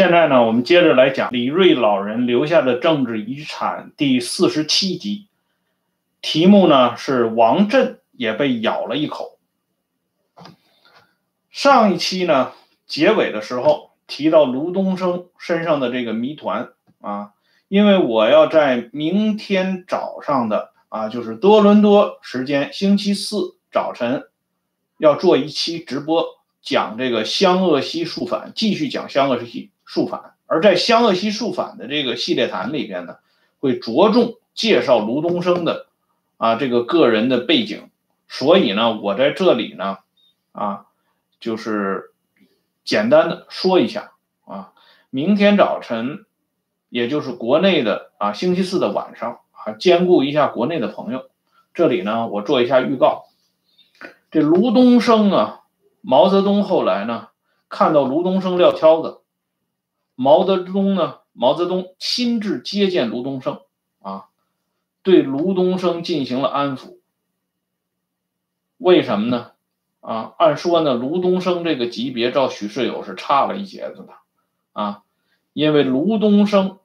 现在呢，我们接着来讲李瑞老人留下的政治遗产第四十七集，题目呢是王震也被咬了一口。上一期呢结尾的时候提到卢东升身上的这个谜团啊，因为我要在明天早上的啊，就是多伦多时间星期四早晨要做一期直播，讲这个湘鄂西肃反，继续讲湘鄂西。肃反，而在湘鄂西肃反的这个系列谈里边呢，会着重介绍卢东升的啊这个个人的背景，所以呢，我在这里呢，啊，就是简单的说一下啊，明天早晨，也就是国内的啊星期四的晚上啊，兼顾一下国内的朋友，这里呢，我做一下预告，这卢东升啊，毛泽东后来呢，看到卢东升撂挑子。毛泽东呢？毛泽东亲自接见卢东升，啊，对卢东升进行了安抚。为什么呢？啊，按说呢，卢东升这个级别照许世友是差了一截子的，啊，因为卢东升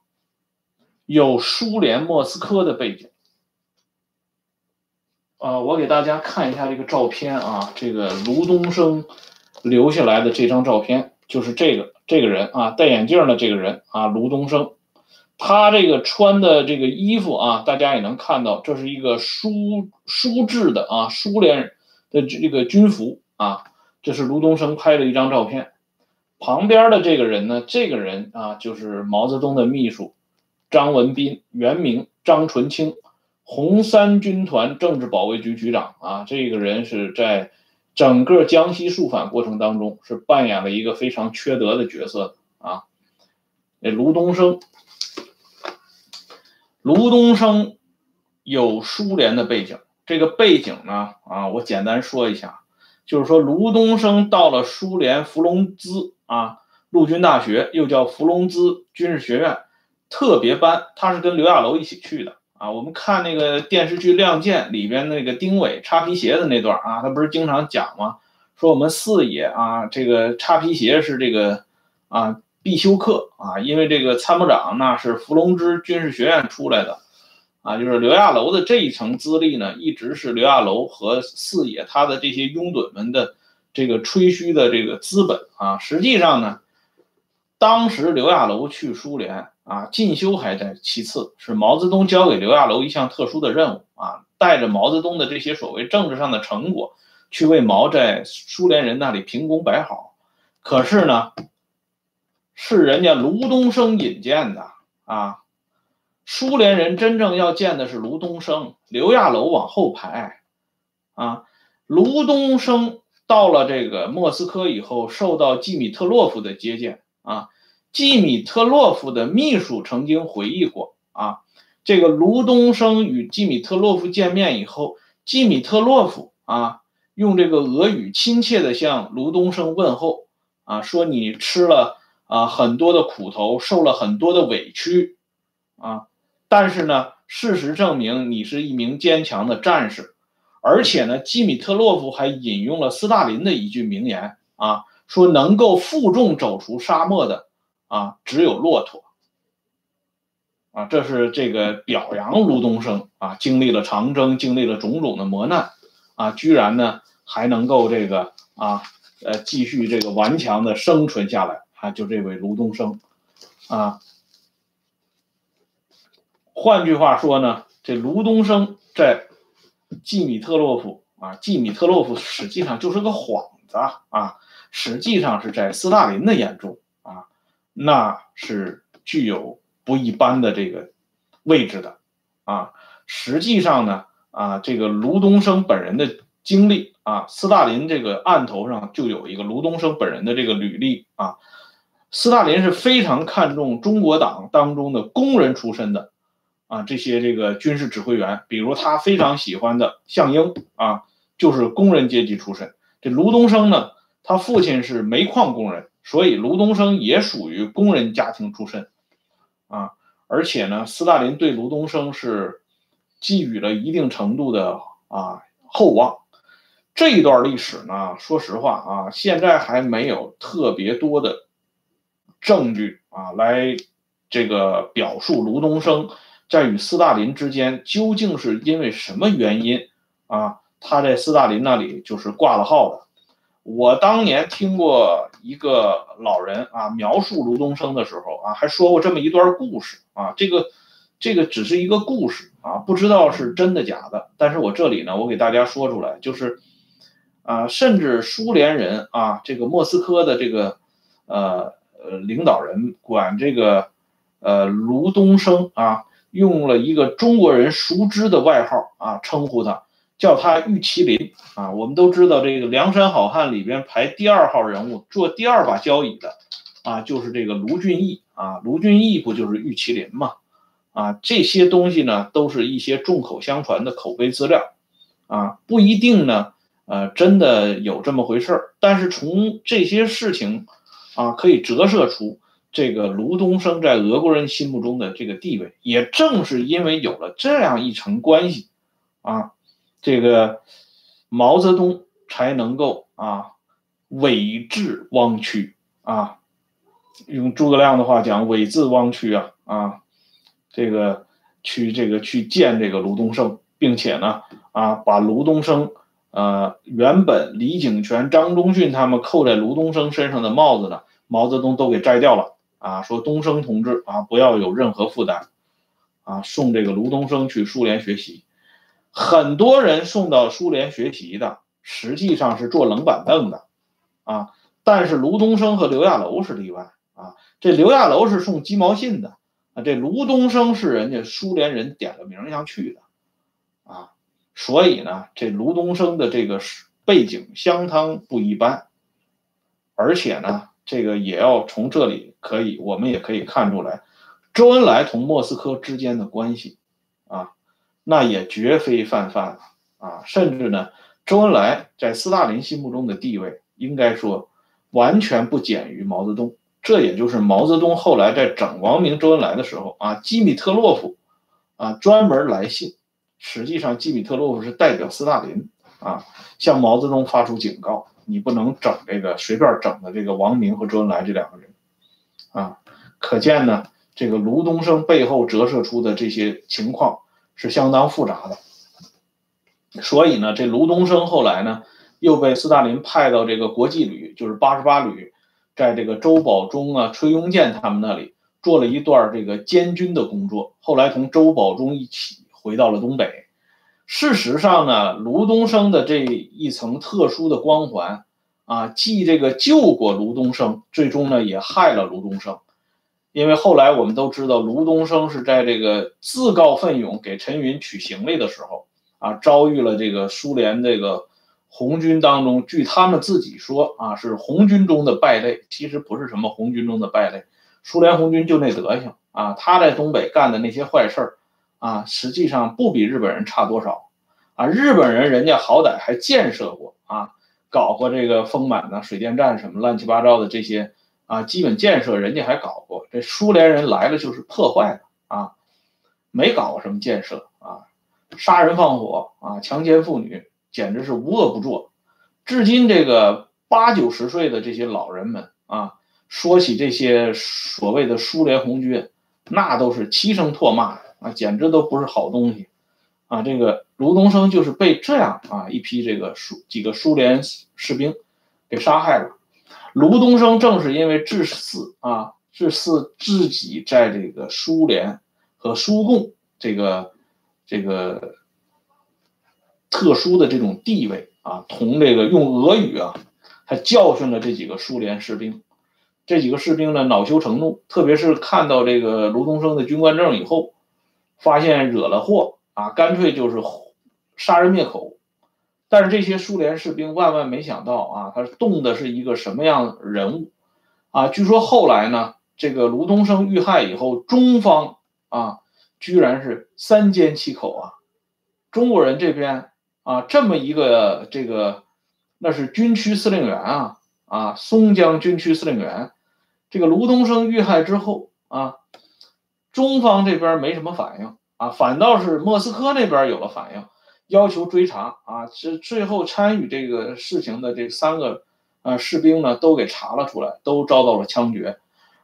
有苏联莫斯科的背景。啊，我给大家看一下这个照片啊，这个卢东升留下来的这张照片就是这个。这个人啊，戴眼镜的这个人啊，卢东升，他这个穿的这个衣服啊，大家也能看到，这是一个苏苏制的啊，苏联的这个军服啊，这是卢东升拍的一张照片。旁边的这个人呢，这个人啊，就是毛泽东的秘书张文斌，原名张纯清，红三军团政治保卫局局长啊，这个人是在。整个江西肃反过程当中，是扮演了一个非常缺德的角色的啊。那卢东升，卢东升有苏联的背景，这个背景呢，啊，我简单说一下，就是说卢东升到了苏联伏龙兹啊陆军大学，又叫伏龙兹军事学院特别班，他是跟刘亚楼一起去的。啊，我们看那个电视剧《亮剑》里边那个丁伟擦皮鞋的那段啊，他不是经常讲吗？说我们四野啊，这个擦皮鞋是这个啊必修课啊，因为这个参谋长那是伏龙芝军事学院出来的啊，就是刘亚楼的这一层资历呢，一直是刘亚楼和四野他的这些拥趸们的这个吹嘘的这个资本啊。实际上呢，当时刘亚楼去苏联。啊，进修还在其次，是毛泽东交给刘亚楼一项特殊的任务啊，带着毛泽东的这些所谓政治上的成果，去为毛在苏联人那里评功摆好。可是呢，是人家卢东升引荐的啊，苏联人真正要见的是卢东升，刘亚楼往后排啊。卢东升到了这个莫斯科以后，受到季米特洛夫的接见啊。季米特洛夫的秘书曾经回忆过啊，这个卢东升与季米特洛夫见面以后，季米特洛夫啊用这个俄语亲切的向卢东升问候啊，说你吃了啊很多的苦头，受了很多的委屈啊，但是呢，事实证明你是一名坚强的战士，而且呢，季米特洛夫还引用了斯大林的一句名言啊，说能够负重走出沙漠的。啊，只有骆驼。啊，这是这个表扬卢东升啊，经历了长征，经历了种种的磨难，啊，居然呢还能够这个啊，呃，继续这个顽强的生存下来。啊，就这位卢东升，啊，换句话说呢，这卢东升在季米特洛夫啊，季米特洛夫实际上就是个幌子啊，实际上是在斯大林的眼中啊。那是具有不一般的这个位置的啊！实际上呢，啊，这个卢东升本人的经历啊，斯大林这个案头上就有一个卢东升本人的这个履历啊。斯大林是非常看重中国党当中的工人出身的啊，这些这个军事指挥员，比如他非常喜欢的项英啊，就是工人阶级出身。这卢东升呢，他父亲是煤矿工人。所以卢东升也属于工人家庭出身，啊，而且呢，斯大林对卢东升是寄予了一定程度的啊厚望。这一段历史呢，说实话啊，现在还没有特别多的证据啊，来这个表述卢东升在与斯大林之间究竟是因为什么原因啊，他在斯大林那里就是挂了号的。我当年听过一个老人啊描述卢东升的时候啊，还说过这么一段故事啊，这个这个只是一个故事啊，不知道是真的假的。但是我这里呢，我给大家说出来，就是啊，甚至苏联人啊，这个莫斯科的这个呃呃领导人管这个呃卢东升啊，用了一个中国人熟知的外号啊称呼他。叫他玉麒麟啊！我们都知道，这个《梁山好汉》里边排第二号人物，坐第二把交椅的啊，就是这个卢俊义啊。卢俊义不就是玉麒麟吗？啊，这些东西呢，都是一些众口相传的口碑资料啊，不一定呢，呃，真的有这么回事儿。但是从这些事情啊，可以折射出这个卢东升在俄国人心目中的这个地位。也正是因为有了这样一层关系啊。这个毛泽东才能够啊，委质汪曲啊，用诸葛亮的话讲，委质汪曲啊啊，这个去这个去见这个卢东升，并且呢啊，把卢东升呃原本李井泉、张宗逊他们扣在卢东升身上的帽子呢，毛泽东都给摘掉了啊，说东升同志啊，不要有任何负担啊，送这个卢东升去苏联学习。很多人送到苏联学习的，实际上是坐冷板凳的，啊，但是卢东升和刘亚楼是例外啊。这刘亚楼是送鸡毛信的啊，这卢东升是人家苏联人点了名要去的，啊，所以呢，这卢东升的这个背景相当不一般，而且呢，这个也要从这里可以，我们也可以看出来，周恩来同莫斯科之间的关系，啊。那也绝非泛泛啊！甚至呢，周恩来在斯大林心目中的地位，应该说完全不减于毛泽东。这也就是毛泽东后来在整王明、周恩来的时候啊，基米特洛夫啊专门来信，实际上基米特洛夫是代表斯大林啊，向毛泽东发出警告：你不能整这个随便整的这个王明和周恩来这两个人啊。可见呢，这个卢东升背后折射出的这些情况。是相当复杂的，所以呢，这卢东升后来呢，又被斯大林派到这个国际旅，就是八十八旅，在这个周保中啊、崔庸健他们那里做了一段这个监军的工作。后来同周保中一起回到了东北。事实上呢，卢东升的这一层特殊的光环啊，既这个救过卢东升，最终呢也害了卢东升。因为后来我们都知道，卢东升是在这个自告奋勇给陈云取行李的时候，啊，遭遇了这个苏联这个红军当中，据他们自己说，啊，是红军中的败类。其实不是什么红军中的败类，苏联红军就那德行啊。他在东北干的那些坏事儿，啊，实际上不比日本人差多少，啊，日本人人家好歹还建设过啊，搞过这个丰满的水电站什么乱七八糟的这些。啊，基本建设人家还搞过，这苏联人来了就是破坏的啊，没搞过什么建设啊，杀人放火啊，强奸妇女，简直是无恶不作。至今这个八九十岁的这些老人们啊，说起这些所谓的苏联红军，那都是齐声唾骂啊，简直都不是好东西啊。这个卢东升就是被这样啊一批这个苏几个苏联士兵给杀害了。卢东升正是因为致死啊，致死自己在这个苏联和苏共这个这个特殊的这种地位啊，同这个用俄语啊，他教训了这几个苏联士兵，这几个士兵呢恼羞成怒，特别是看到这个卢东升的军官证以后，发现惹了祸啊，干脆就是杀人灭口。但是这些苏联士兵万万没想到啊，他动的是一个什么样人物啊？据说后来呢，这个卢东升遇害以后，中方啊，居然是三缄其口啊。中国人这边啊，这么一个这个，那是军区司令员啊啊，松江军区司令员，这个卢东升遇害之后啊，中方这边没什么反应啊，反倒是莫斯科那边有了反应。要求追查啊，是最后参与这个事情的这三个呃士兵呢，都给查了出来，都遭到了枪决。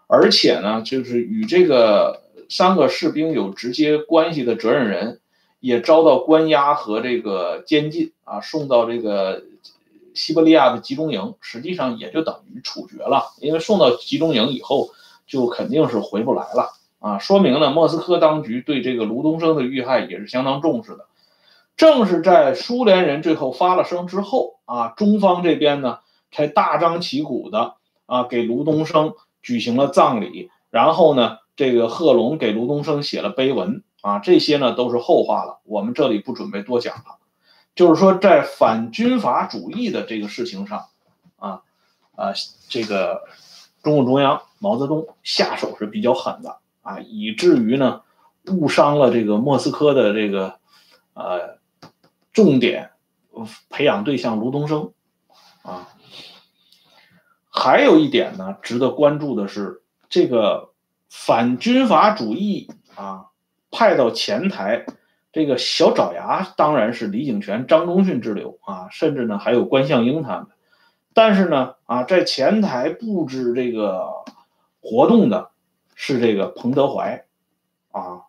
而且呢，就是与这个三个士兵有直接关系的责任人也遭到关押和这个监禁啊，送到这个西伯利亚的集中营，实际上也就等于处决了，因为送到集中营以后就肯定是回不来了啊，说明呢，莫斯科当局对这个卢东升的遇害也是相当重视的。正是在苏联人最后发了声之后啊，中方这边呢才大张旗鼓的啊给卢东升举行了葬礼，然后呢，这个贺龙给卢东升写了碑文啊，这些呢都是后话了，我们这里不准备多讲了。就是说，在反军阀主义的这个事情上，啊啊，这个中共中央毛泽东下手是比较狠的啊，以至于呢误伤了这个莫斯科的这个呃。重点培养对象卢东升啊，还有一点呢，值得关注的是，这个反军阀主义啊，派到前台这个小爪牙当然是李井泉、张宗逊之流啊，甚至呢还有关向英他们，但是呢啊，在前台布置这个活动的是这个彭德怀啊。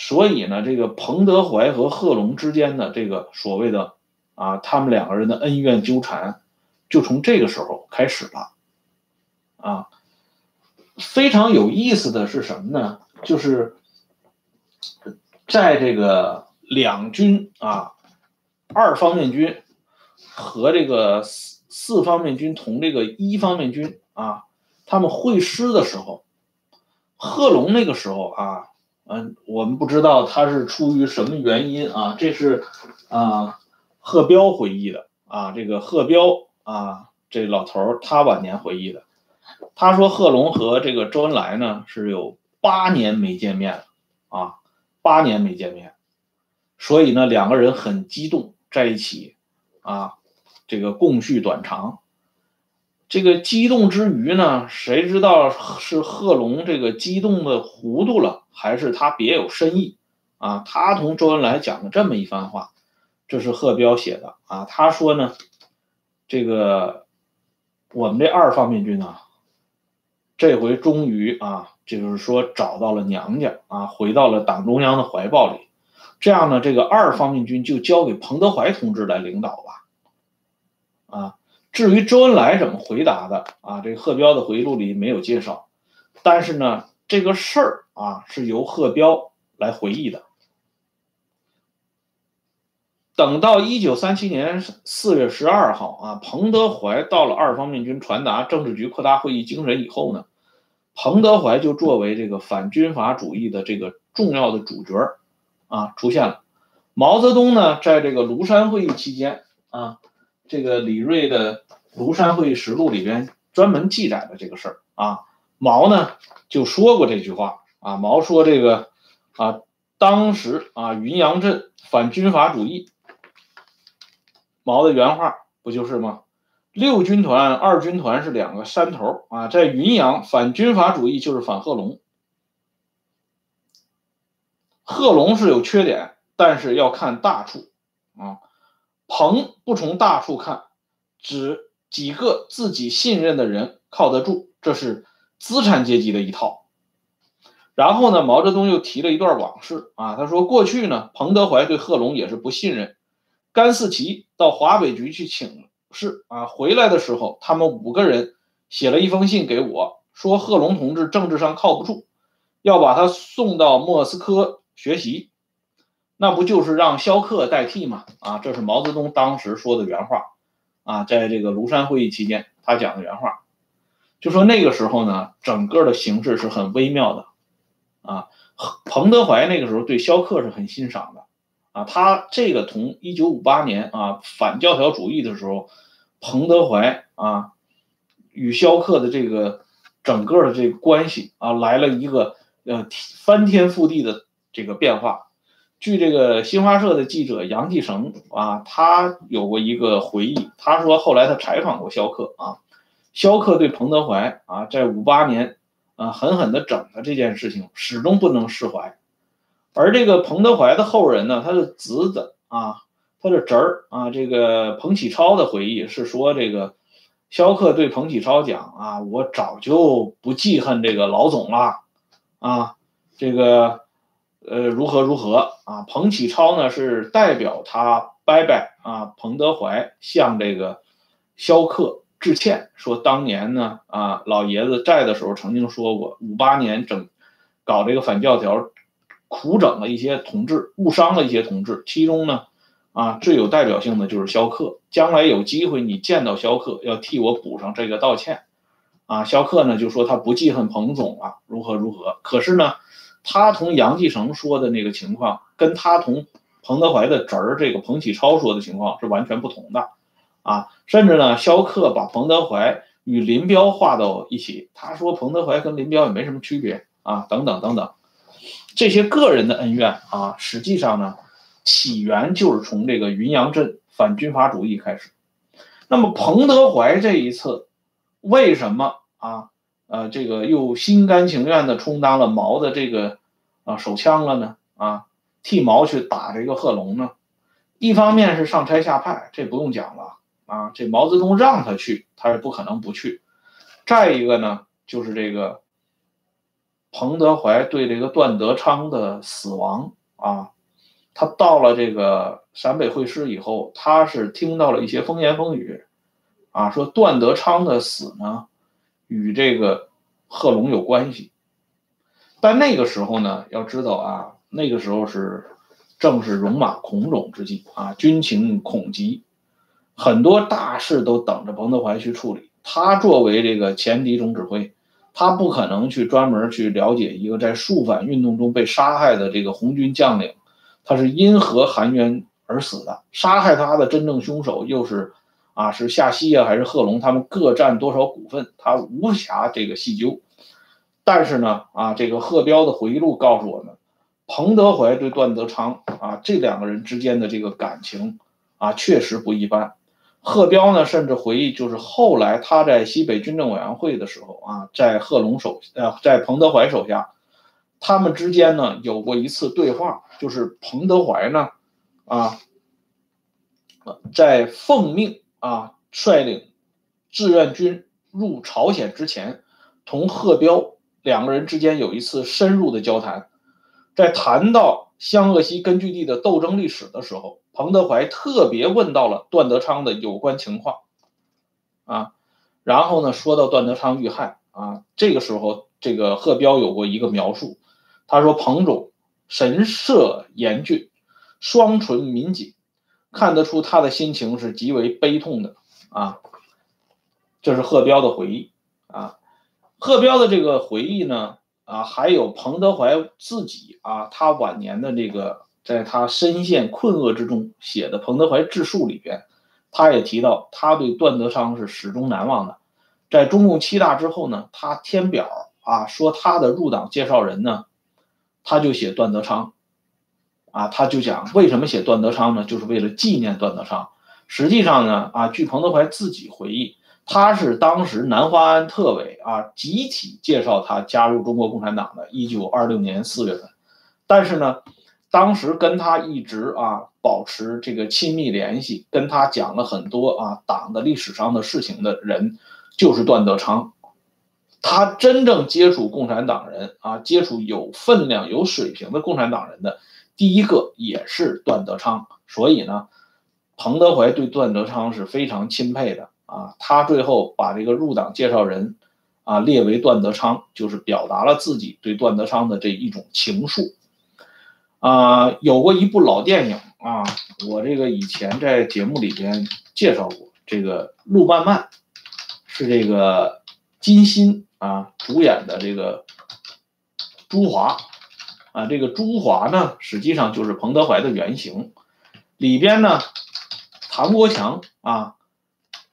所以呢，这个彭德怀和贺龙之间的这个所谓的啊，他们两个人的恩怨纠缠，就从这个时候开始了。啊，非常有意思的是什么呢？就是在这个两军啊，二方面军和这个四四方面军同这个一方面军啊，他们会师的时候，贺龙那个时候啊。嗯，我们不知道他是出于什么原因啊？这是啊，贺彪回忆的啊。这个贺彪啊，这老头他晚年回忆的，他说贺龙和这个周恩来呢是有八年没见面了啊，八年没见面，所以呢两个人很激动在一起啊，这个共叙短长。这个激动之余呢，谁知道是贺龙这个激动的糊涂了，还是他别有深意啊？他同周恩来讲了这么一番话，这是贺彪写的啊。他说呢，这个我们这二方面军啊，这回终于啊，就是说找到了娘家啊，回到了党中央的怀抱里。这样呢，这个二方面军就交给彭德怀同志来领导吧，啊。至于周恩来怎么回答的啊？这个贺彪的回忆录里没有介绍，但是呢，这个事儿啊是由贺彪来回忆的。等到一九三七年四月十二号啊，彭德怀到了二方面军传达政治局扩大会议精神以后呢，彭德怀就作为这个反军阀主义的这个重要的主角啊出现了。毛泽东呢，在这个庐山会议期间啊。这个李锐的《庐山会议实录》里边专门记载了这个事儿啊，毛呢就说过这句话啊，毛说这个啊，当时啊云阳镇反军阀主义，毛的原话不就是吗？六军团、二军团是两个山头啊，在云阳反军阀主义就是反贺龙，贺龙是有缺点，但是要看大处啊。彭不从大处看，只几个自己信任的人靠得住，这是资产阶级的一套。然后呢，毛泽东又提了一段往事啊，他说过去呢，彭德怀对贺龙也是不信任。甘思齐到华北局去请示啊，回来的时候，他们五个人写了一封信给我，说贺龙同志政治上靠不住，要把他送到莫斯科学习。那不就是让萧克代替吗？啊，这是毛泽东当时说的原话，啊，在这个庐山会议期间，他讲的原话，就说那个时候呢，整个的形势是很微妙的，啊，彭德怀那个时候对萧克是很欣赏的，啊，他这个同一九五八年啊反教条主义的时候，彭德怀啊与萧克的这个整个的这个关系啊来了一个呃翻天覆地的这个变化。据这个新华社的记者杨继绳啊，他有过一个回忆，他说后来他采访过萧克啊，萧克对彭德怀啊在五八年啊狠狠的整了这件事情始终不能释怀，而这个彭德怀的后人呢，他的侄子啊，他的侄儿啊，这个彭启超的回忆是说这个萧克对彭启超讲啊，我早就不记恨这个老总了啊，这个呃如何如何啊？彭启超呢是代表他拜拜啊，彭德怀向这个萧克致歉，说当年呢啊老爷子在的时候曾经说过，五八年整搞这个反教条，苦整了一些同志，误伤了一些同志，其中呢。啊，最有代表性的就是萧克。将来有机会你见到萧克，要替我补上这个道歉。啊，萧克呢就说他不记恨彭总了，如何如何。可是呢，他同杨继成说的那个情况，跟他同彭德怀的侄儿这个彭启超说的情况是完全不同的。啊，甚至呢，萧克把彭德怀与林彪划到一起，他说彭德怀跟林彪也没什么区别啊，等等等等，这些个人的恩怨啊，实际上呢。起源就是从这个云阳镇反军阀主义开始。那么彭德怀这一次为什么啊呃这个又心甘情愿的充当了毛的这个啊手枪了呢？啊，替毛去打这个贺龙呢？一方面是上差下派，这不用讲了啊，这毛泽东让他去，他是不可能不去。再一个呢，就是这个彭德怀对这个段德昌的死亡啊。他到了这个陕北会师以后，他是听到了一些风言风语，啊，说段德昌的死呢，与这个贺龙有关系。但那个时候呢，要知道啊，那个时候是正是戎马孔偬之际啊，军情恐急，很多大事都等着彭德怀去处理。他作为这个前敌总指挥，他不可能去专门去了解一个在肃反运动中被杀害的这个红军将领。他是因何含冤而死的？杀害他的真正凶手又是啊，是夏曦啊，还是贺龙？他们各占多少股份？他无暇这个细究。但是呢，啊，这个贺彪的回忆录告诉我们，彭德怀对段德昌啊这两个人之间的这个感情啊确实不一般。贺彪呢，甚至回忆，就是后来他在西北军政委员会的时候啊，在贺龙手呃，在彭德怀手下。他们之间呢有过一次对话，就是彭德怀呢，啊，在奉命啊率领志愿军入朝鲜之前，同贺彪两个人之间有一次深入的交谈，在谈到湘鄂西根据地的斗争历史的时候，彭德怀特别问到了段德昌的有关情况，啊，然后呢说到段德昌遇害啊，这个时候这个贺彪有过一个描述。他说：“彭总神色严峻，双唇抿紧，看得出他的心情是极为悲痛的啊。”这是贺彪的回忆啊。贺彪的这个回忆呢啊，还有彭德怀自己啊，他晚年的这个，在他深陷困厄之中写的《彭德怀自述》里边，他也提到他对段德昌是始终难忘的。在中共七大之后呢，他填表啊，说他的入党介绍人呢。他就写段德昌，啊，他就讲为什么写段德昌呢？就是为了纪念段德昌。实际上呢，啊，据彭德怀自己回忆，他是当时南华安特委啊集体介绍他加入中国共产党的。一九二六年四月份，但是呢，当时跟他一直啊保持这个亲密联系，跟他讲了很多啊党的历史上的事情的人，就是段德昌。他真正接触共产党人啊，接触有分量、有水平的共产党人的第一个也是段德昌，所以呢，彭德怀对段德昌是非常钦佩的啊。他最后把这个入党介绍人啊列为段德昌，就是表达了自己对段德昌的这一种情愫啊。有过一部老电影啊，我这个以前在节目里边介绍过，这个路漫漫是这个金鑫。啊，主演的这个朱华，啊，这个朱华呢，实际上就是彭德怀的原型。里边呢，唐国强啊，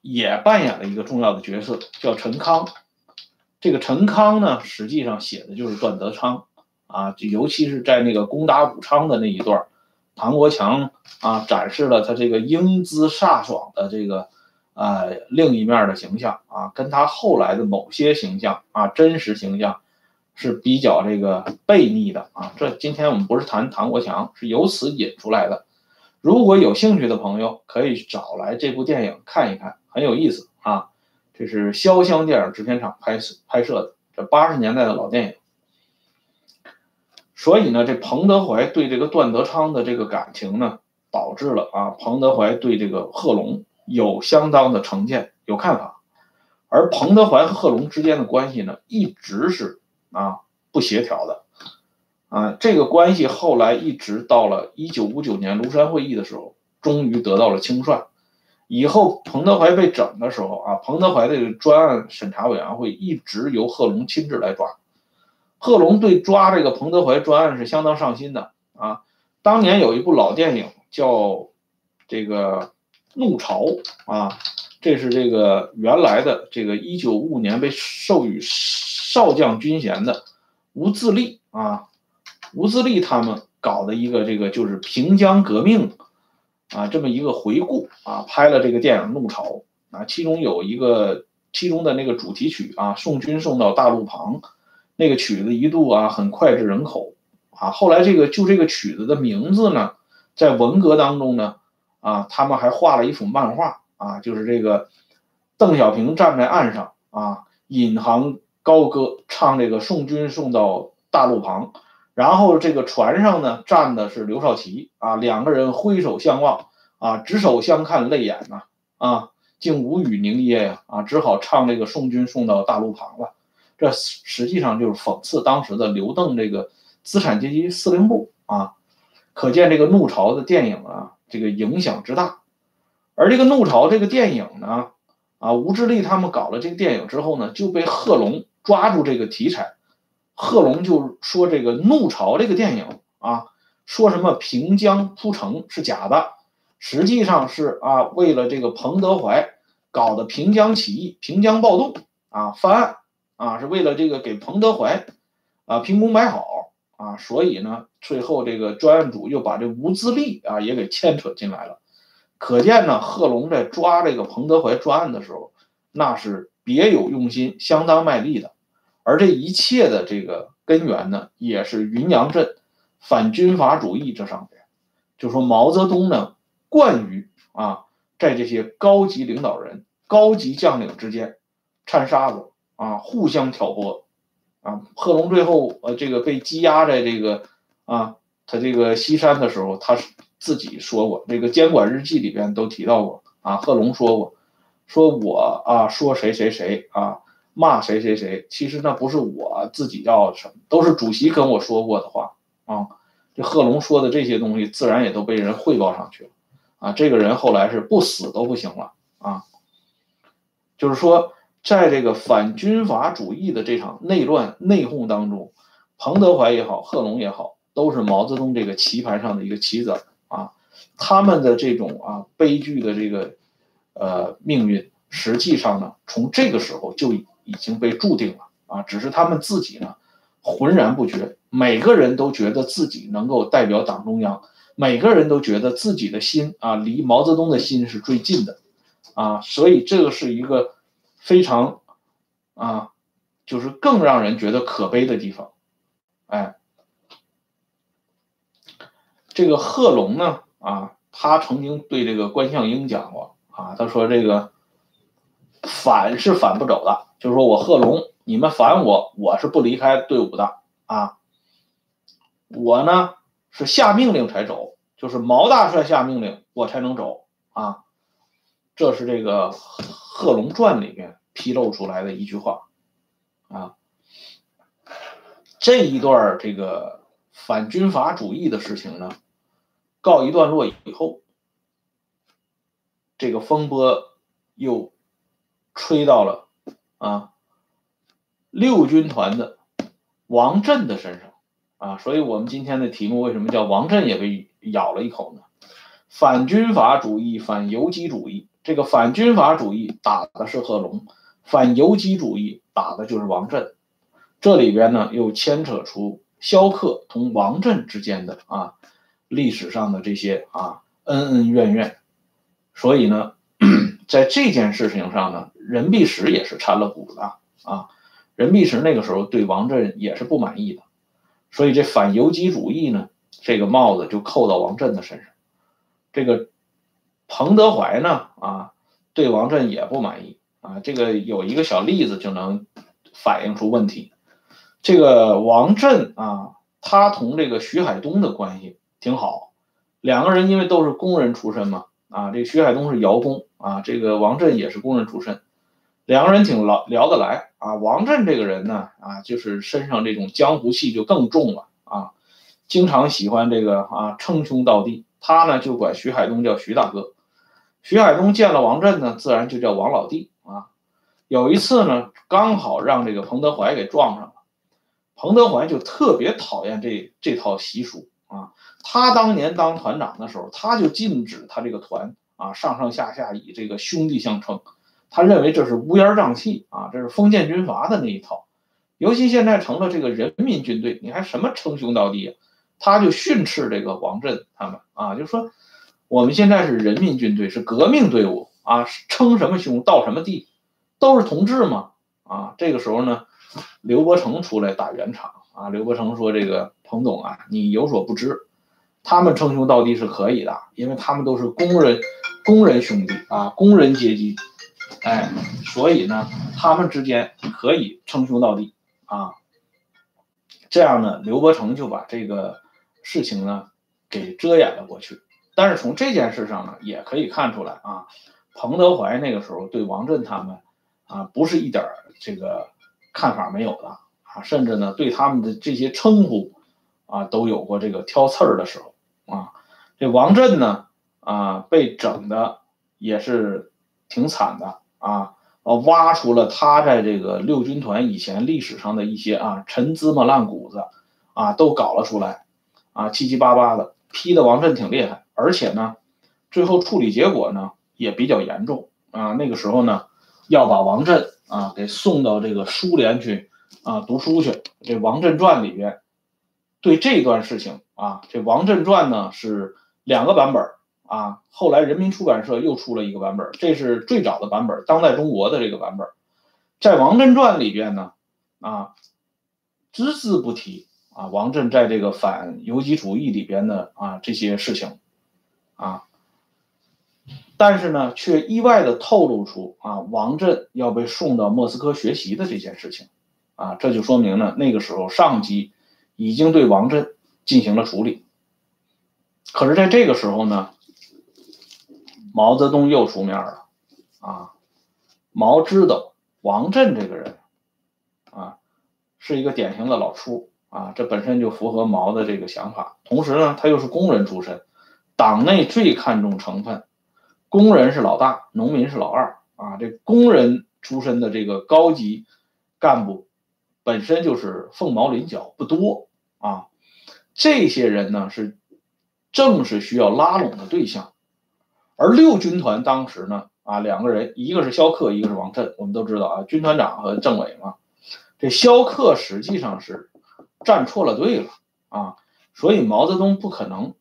也扮演了一个重要的角色，叫陈康。这个陈康呢，实际上写的就是段德昌啊，就尤其是在那个攻打武昌的那一段，唐国强啊，展示了他这个英姿飒爽的这个。啊，另一面的形象啊，跟他后来的某些形象啊，真实形象是比较这个背逆的啊。这今天我们不是谈唐国强，是由此引出来的。如果有兴趣的朋友，可以找来这部电影看一看，很有意思啊。这是潇湘电影制片厂拍摄拍摄的，这八十年代的老电影。所以呢，这彭德怀对这个段德昌的这个感情呢，导致了啊，彭德怀对这个贺龙有相当的成见、有看法。而彭德怀和贺龙之间的关系呢，一直是啊不协调的，啊，这个关系后来一直到了一九五九年庐山会议的时候，终于得到了清算。以后彭德怀被整的时候啊，彭德怀的专案审查委员会一直由贺龙亲自来抓。贺龙对抓这个彭德怀专案是相当上心的啊。当年有一部老电影叫这个《怒潮》啊，这是这个原来的这个一九五五年被授予少将军衔的吴自立啊，吴自立他们搞的一个这个就是平江革命。啊，这么一个回顾啊，拍了这个电影《怒潮》啊，其中有一个其中的那个主题曲啊，送君送到大路旁，那个曲子一度啊很脍炙人口啊。后来这个就这个曲子的名字呢，在文革当中呢啊，他们还画了一幅漫画啊，就是这个邓小平站在岸上啊，引吭高歌，唱这个送君送到大路旁。然后这个船上呢，站的是刘少奇啊，两个人挥手相望啊，执手相看泪眼呐啊，竟无语凝噎呀啊，只好唱这个送君送到大路旁了。这实际上就是讽刺当时的刘邓这个资产阶级司令部啊，可见这个怒潮的电影啊，这个影响之大。而这个怒潮这个电影呢，啊，吴志立他们搞了这个电影之后呢，就被贺龙抓住这个题材。贺龙就说：“这个《怒潮》这个电影啊，说什么平江铺城是假的，实际上是啊，为了这个彭德怀搞的平江起义、平江暴动啊，翻案啊，是为了这个给彭德怀啊平功摆好啊，所以呢，最后这个专案组又把这吴自立啊也给牵扯进来了。可见呢，贺龙在抓这个彭德怀专案的时候，那是别有用心，相当卖力的。”而这一切的这个根源呢，也是云阳镇反军阀主义这上边。就说毛泽东呢，惯于啊，在这些高级领导人、高级将领之间掺沙子啊，互相挑拨啊。贺龙最后呃，这个被羁押在这个啊，他这个西山的时候，他是自己说过，这个监管日记里边都提到过啊。贺龙说过，说我啊，说谁谁谁啊。骂谁谁谁，其实那不是我自己要什么，都是主席跟我说过的话啊。这贺龙说的这些东西，自然也都被人汇报上去了啊。这个人后来是不死都不行了啊。就是说，在这个反军阀主义的这场内乱内讧当中，彭德怀也好，贺龙也好，都是毛泽东这个棋盘上的一个棋子啊。他们的这种啊悲剧的这个呃命运，实际上呢，从这个时候就。已经被注定了啊！只是他们自己呢，浑然不觉。每个人都觉得自己能够代表党中央，每个人都觉得自己的心啊，离毛泽东的心是最近的啊！所以这个是一个非常啊，就是更让人觉得可悲的地方。哎，这个贺龙呢啊，他曾经对这个关向英讲过啊，他说这个反是反不走的。就是说我贺龙，你们反我，我是不离开队伍的啊。我呢是下命令才走，就是毛大帅下命令，我才能走啊。这是这个《贺龙传》里面披露出来的一句话啊。这一段这个反军阀主义的事情呢，告一段落以后，这个风波又吹到了。啊，六军团的王震的身上啊，所以我们今天的题目为什么叫王震也被咬了一口呢？反军阀主义、反游击主义，这个反军阀主义打的是贺龙，反游击主义打的就是王震。这里边呢又牵扯出萧克同王震之间的啊历史上的这些啊恩恩怨怨，所以呢。在这件事情上呢，任弼时也是掺了股的啊。任弼时那个时候对王震也是不满意的，所以这反游击主义呢，这个帽子就扣到王震的身上。这个彭德怀呢，啊，对王震也不满意啊，这个有一个小例子就能反映出问题。这个王震啊，他同这个徐海东的关系挺好，两个人因为都是工人出身嘛，啊，这徐海东是窑工啊，这个王震也是工人出身，两个人挺聊聊得来啊。王震这个人呢，啊，就是身上这种江湖气就更重了啊，经常喜欢这个啊称兄道弟，他呢就管徐海东叫徐大哥。徐海东见了王震呢，自然就叫王老弟啊。有一次呢，刚好让这个彭德怀给撞上了。彭德怀就特别讨厌这这套习俗啊。他当年当团长的时候，他就禁止他这个团啊上上下下以这个兄弟相称，他认为这是乌烟瘴气啊，这是封建军阀的那一套。尤其现在成了这个人民军队，你还什么称兄道弟啊？他就训斥这个王震他们啊，就说。我们现在是人民军队，是革命队伍啊，称什么兄道什么弟，都是同志嘛啊。这个时候呢，刘伯承出来打圆场啊。刘伯承说：“这个彭总啊，你有所不知，他们称兄道弟是可以的，因为他们都是工人，工人兄弟啊，工人阶级，哎，所以呢，他们之间可以称兄道弟啊。这样呢，刘伯承就把这个事情呢给遮掩了过去。”但是从这件事上呢，也可以看出来啊，彭德怀那个时候对王震他们啊，不是一点这个看法没有的啊，甚至呢对他们的这些称呼啊，都有过这个挑刺儿的时候啊。这王震呢啊，被整的也是挺惨的啊，呃，挖出了他在这个六军团以前历史上的一些啊陈芝麻烂谷子啊，都搞了出来啊，七七八八的，批的王震挺厉害。而且呢，最后处理结果呢也比较严重啊。那个时候呢，要把王震啊给送到这个苏联去啊读书去。这《王震传》里边对这段事情啊，这《王震传》呢是两个版本啊。后来人民出版社又出了一个版本，这是最早的版本，当代中国的这个版本。在《王震传》里边呢啊，只字不提啊王震在这个反游击主义里边的啊这些事情。啊，但是呢，却意外的透露出啊，王震要被送到莫斯科学习的这件事情，啊，这就说明呢，那个时候上级已经对王震进行了处理。可是，在这个时候呢，毛泽东又出面了，啊，毛知道王震这个人，啊，是一个典型的老粗，啊，这本身就符合毛的这个想法。同时呢，他又是工人出身。党内最看重成分，工人是老大，农民是老二啊。这工人出身的这个高级干部，本身就是凤毛麟角，不多啊。这些人呢，是正是需要拉拢的对象。而六军团当时呢，啊，两个人，一个是萧克，一个是王震。我们都知道啊，军团长和政委嘛。这萧克实际上是站错了队了啊，所以毛泽东不可能。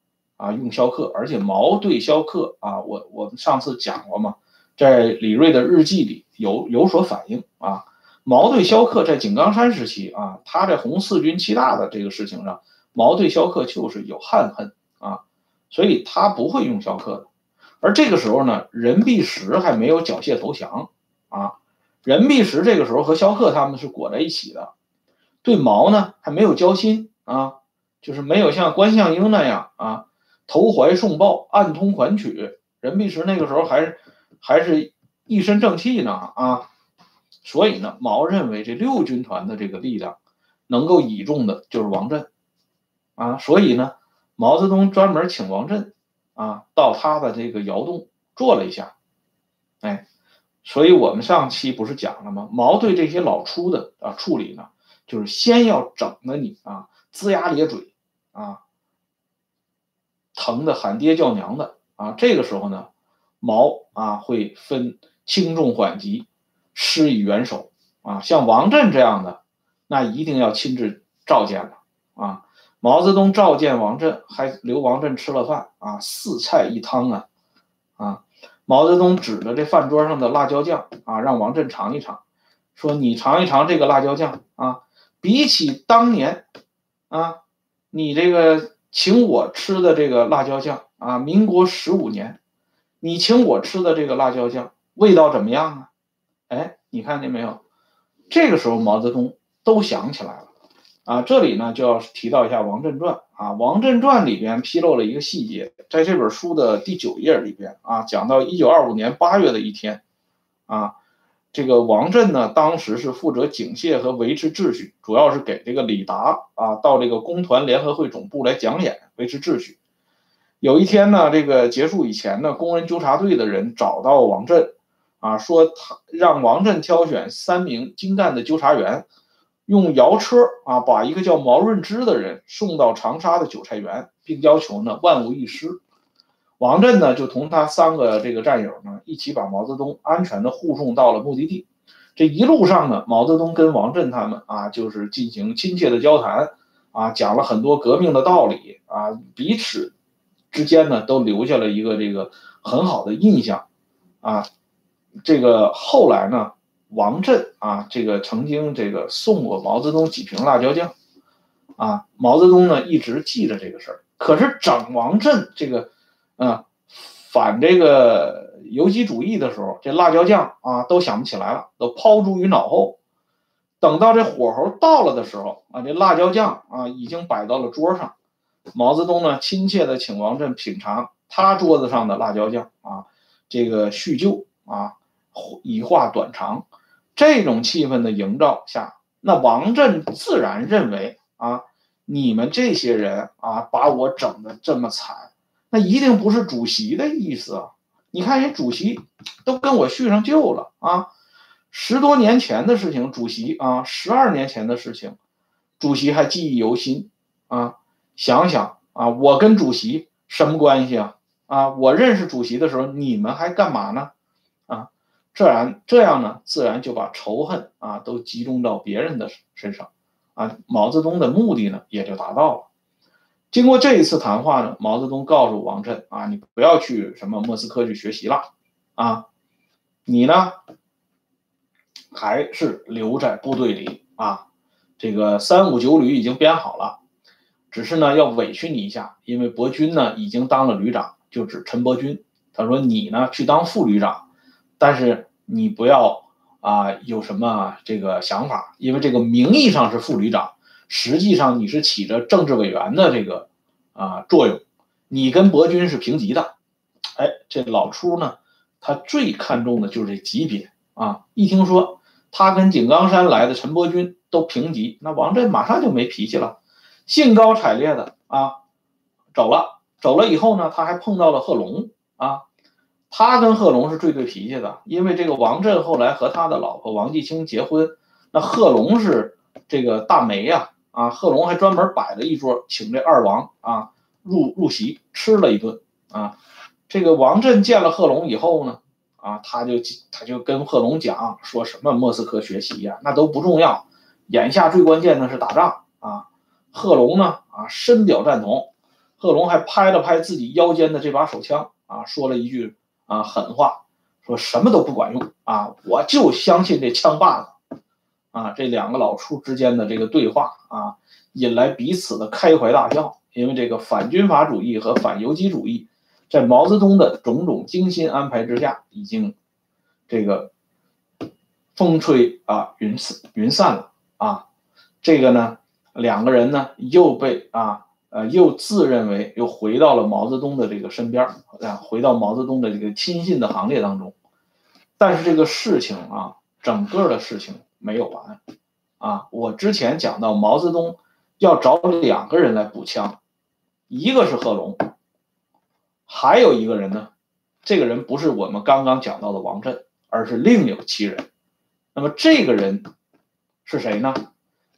啊，用萧克，而且毛对萧克啊，我我们上次讲过嘛，在李锐的日记里有有所反映啊。毛对萧克在井冈山时期啊，他在红四军七大的这个事情上，毛对萧克就是有憾恨啊，所以他不会用萧克的。而这个时候呢，任弼时还没有缴械投降啊，任弼时这个时候和萧克他们是裹在一起的，对毛呢还没有交心啊，就是没有像关向应那样啊。投怀送抱，暗通款曲。任弼时那个时候还还是一身正气呢啊，所以呢，毛认为这六军团的这个力量能够倚重的就是王震啊，所以呢，毛泽东专门请王震啊到他的这个窑洞坐了一下，哎，所以我们上期不是讲了吗？毛对这些老粗的啊处理呢，就是先要整的你啊龇牙咧嘴啊。疼的喊爹叫娘的啊！这个时候呢，毛啊会分轻重缓急，施以援手啊。像王震这样的，那一定要亲自召见了啊。毛泽东召见王震，还留王震吃了饭啊，四菜一汤啊啊。毛泽东指着这饭桌上的辣椒酱啊，让王震尝一尝，说你尝一尝这个辣椒酱啊，比起当年啊，你这个。请我吃的这个辣椒酱啊，民国十五年，你请我吃的这个辣椒酱味道怎么样啊？哎，你看见没有？这个时候毛泽东都想起来了啊。这里呢就要提到一下《王震传》啊，《王震传》里边披露了一个细节，在这本书的第九页里边啊，讲到一九二五年八月的一天啊，这个王震呢当时是负责警戒和维持秩序，主要是给这个李达啊到这个工团联合会总部来讲演，维持秩序。有一天呢，这个结束以前呢，工人纠察队的人找到王震。啊，说他让王震挑选三名精干的纠察员，用摇车啊把一个叫毛润之的人送到长沙的韭菜园，并要求呢万无一失。王震呢就同他三个这个战友呢一起把毛泽东安全的护送到了目的地。这一路上呢，毛泽东跟王震他们啊就是进行亲切的交谈啊，讲了很多革命的道理啊，彼此之间呢都留下了一个这个很好的印象啊。这个后来呢，王震啊，这个曾经这个送过毛泽东几瓶辣椒酱，啊，毛泽东呢一直记着这个事儿。可是整王震这个，嗯，反这个游击主义的时候，这辣椒酱啊都想不起来了，都抛诸于脑后。等到这火候到了的时候啊，这辣椒酱啊已经摆到了桌上，毛泽东呢亲切的请王震品尝他桌子上的辣椒酱啊，这个叙旧啊。以话短长，这种气氛的营造下，那王震自然认为啊，你们这些人啊，把我整的这么惨，那一定不是主席的意思啊！你看人主席都跟我叙上旧了啊，十多年前的事情，主席啊，十二年前的事情，主席还记忆犹新啊！想想啊，我跟主席什么关系啊？啊，我认识主席的时候，你们还干嘛呢？啊自然这样呢，自然就把仇恨啊都集中到别人的身上，啊，毛泽东的目的呢也就达到了。经过这一次谈话呢，毛泽东告诉王震啊，你不要去什么莫斯科去学习了啊，你呢还是留在部队里啊，这个三五九旅已经编好了，只是呢要委屈你一下，因为伯钧呢已经当了旅长，就指陈伯钧，他说你呢去当副旅长。但是你不要啊，有什么这个想法？因为这个名义上是副旅长，实际上你是起着政治委员的这个啊作用，你跟伯钧是平级的。哎，这老初呢，他最看重的就是这级别啊。一听说他跟井冈山来的陈伯钧都平级，那王震马上就没脾气了，兴高采烈的啊走了。走了以后呢，他还碰到了贺龙啊。他跟贺龙是最对脾气的，因为这个王震后来和他的老婆王继清结婚，那贺龙是这个大媒呀，啊，啊贺龙还专门摆了一桌，请这二王啊入入席吃了一顿啊。这个王震见了贺龙以后呢，啊，他就他就跟贺龙讲，说什么莫斯科学习呀，那都不重要，眼下最关键的是打仗啊。贺龙呢，啊，深表赞同，贺龙还拍了拍自己腰间的这把手枪，啊，说了一句。啊，狠话说什么都不管用啊！我就相信这枪把子啊！这两个老处之间的这个对话啊，引来彼此的开怀大笑。因为这个反军阀主义和反游击主义，在毛泽东的种种精心安排之下，已经这个风吹啊云散云散了啊！这个呢，两个人呢又被啊。呃，又自认为又回到了毛泽东的这个身边啊，回到毛泽东的这个亲信的行列当中。但是这个事情啊，整个的事情没有完啊。我之前讲到毛泽东要找两个人来补枪，一个是贺龙，还有一个人呢，这个人不是我们刚刚讲到的王震，而是另有其人。那么这个人是谁呢？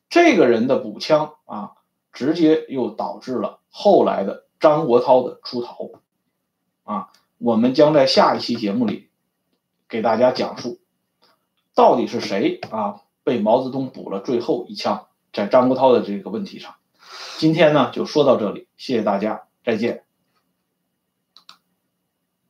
这个人的补枪啊。直接又导致了后来的张国焘的出逃，啊，我们将在下一期节目里给大家讲述，到底是谁啊被毛泽东补了最后一枪，在张国焘的这个问题上。今天呢就说到这里，谢谢大家，再见。